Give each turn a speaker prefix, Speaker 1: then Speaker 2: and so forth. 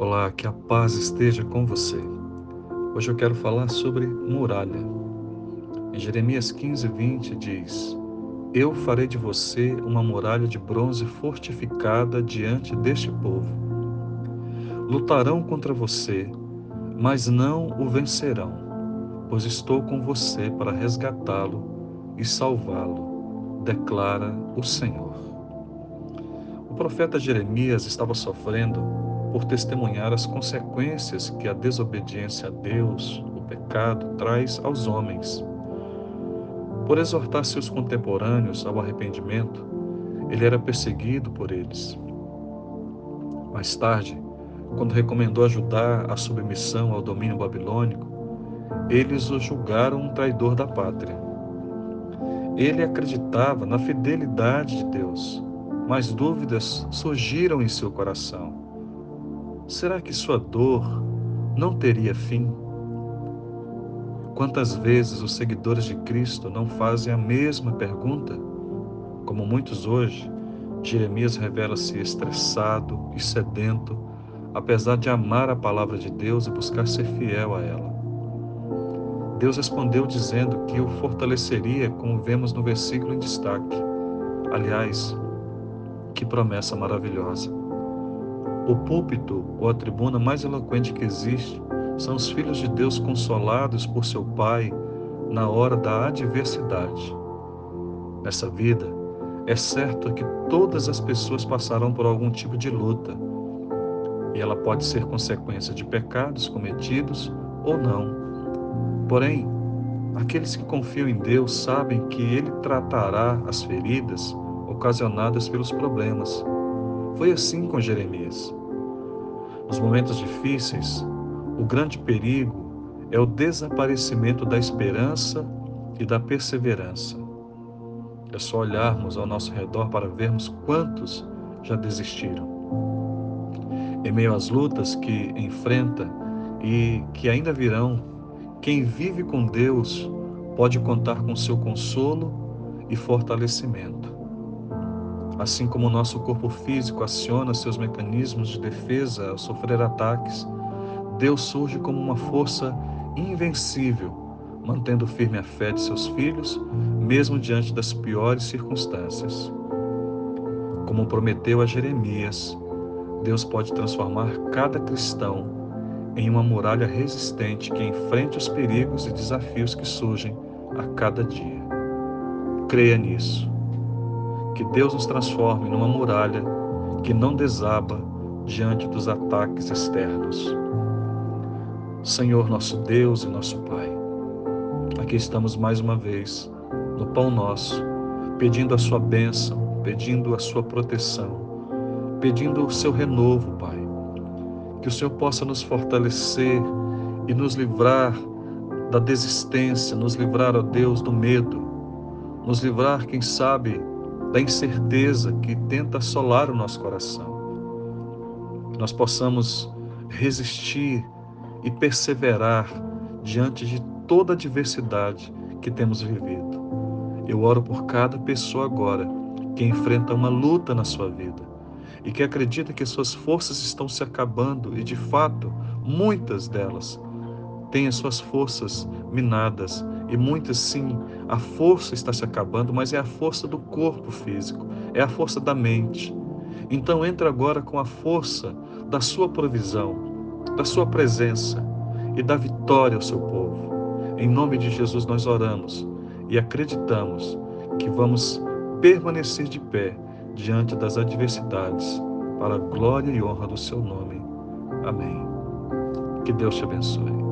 Speaker 1: Olá, que a paz esteja com você. Hoje eu quero falar sobre muralha. Em Jeremias 15, 20 diz: Eu farei de você uma muralha de bronze fortificada diante deste povo. Lutarão contra você, mas não o vencerão, pois estou com você para resgatá-lo e salvá-lo, declara o Senhor. O profeta Jeremias estava sofrendo por testemunhar as consequências que a desobediência a Deus, o pecado, traz aos homens. Por exortar seus contemporâneos ao arrependimento, ele era perseguido por eles. Mais tarde, quando recomendou ajudar a submissão ao domínio babilônico, eles o julgaram um traidor da pátria. Ele acreditava na fidelidade de Deus, mas dúvidas surgiram em seu coração será que sua dor não teria fim? Quantas vezes os seguidores de Cristo não fazem a mesma pergunta? Como muitos hoje, Jeremias revela-se estressado e sedento, apesar de amar a palavra de Deus e buscar ser fiel a ela. Deus respondeu dizendo que o fortaleceria, como vemos no versículo em destaque. Aliás, que promessa maravilhosa. O púlpito, ou a tribuna mais eloquente que existe, são os filhos de Deus consolados por seu Pai na hora da adversidade. Nessa vida, é certo que todas as pessoas passarão por algum tipo de luta, e ela pode ser consequência de pecados cometidos ou não. Porém, aqueles que confiam em Deus sabem que Ele tratará as feridas ocasionadas pelos problemas. Foi assim com Jeremias. Nos momentos difíceis, o grande perigo é o desaparecimento da esperança e da perseverança. É só olharmos ao nosso redor para vermos quantos já desistiram. Em meio às lutas que enfrenta e que ainda virão, quem vive com Deus pode contar com seu consolo e fortalecimento. Assim como o nosso corpo físico aciona seus mecanismos de defesa ao sofrer ataques, Deus surge como uma força invencível, mantendo firme a fé de seus filhos, mesmo diante das piores circunstâncias. Como prometeu a Jeremias, Deus pode transformar cada cristão em uma muralha resistente que enfrente os perigos e desafios que surgem a cada dia. Creia nisso que Deus nos transforme numa muralha que não desaba diante dos ataques externos. Senhor, nosso Deus e nosso Pai, aqui estamos mais uma vez no pão nosso, pedindo a Sua bênção, pedindo a Sua proteção, pedindo o Seu renovo, Pai. Que o Senhor possa nos fortalecer e nos livrar da desistência, nos livrar, ó Deus, do medo, nos livrar, quem sabe, da incerteza que tenta assolar o nosso coração. Nós possamos resistir e perseverar diante de toda a adversidade que temos vivido. Eu oro por cada pessoa agora que enfrenta uma luta na sua vida e que acredita que suas forças estão se acabando e, de fato, muitas delas têm as suas forças minadas e muitas sim, a força está se acabando, mas é a força do corpo físico, é a força da mente. Então entra agora com a força da sua provisão, da sua presença e da vitória ao seu povo. Em nome de Jesus nós oramos e acreditamos que vamos permanecer de pé diante das adversidades, para a glória e honra do seu nome. Amém. Que Deus te abençoe.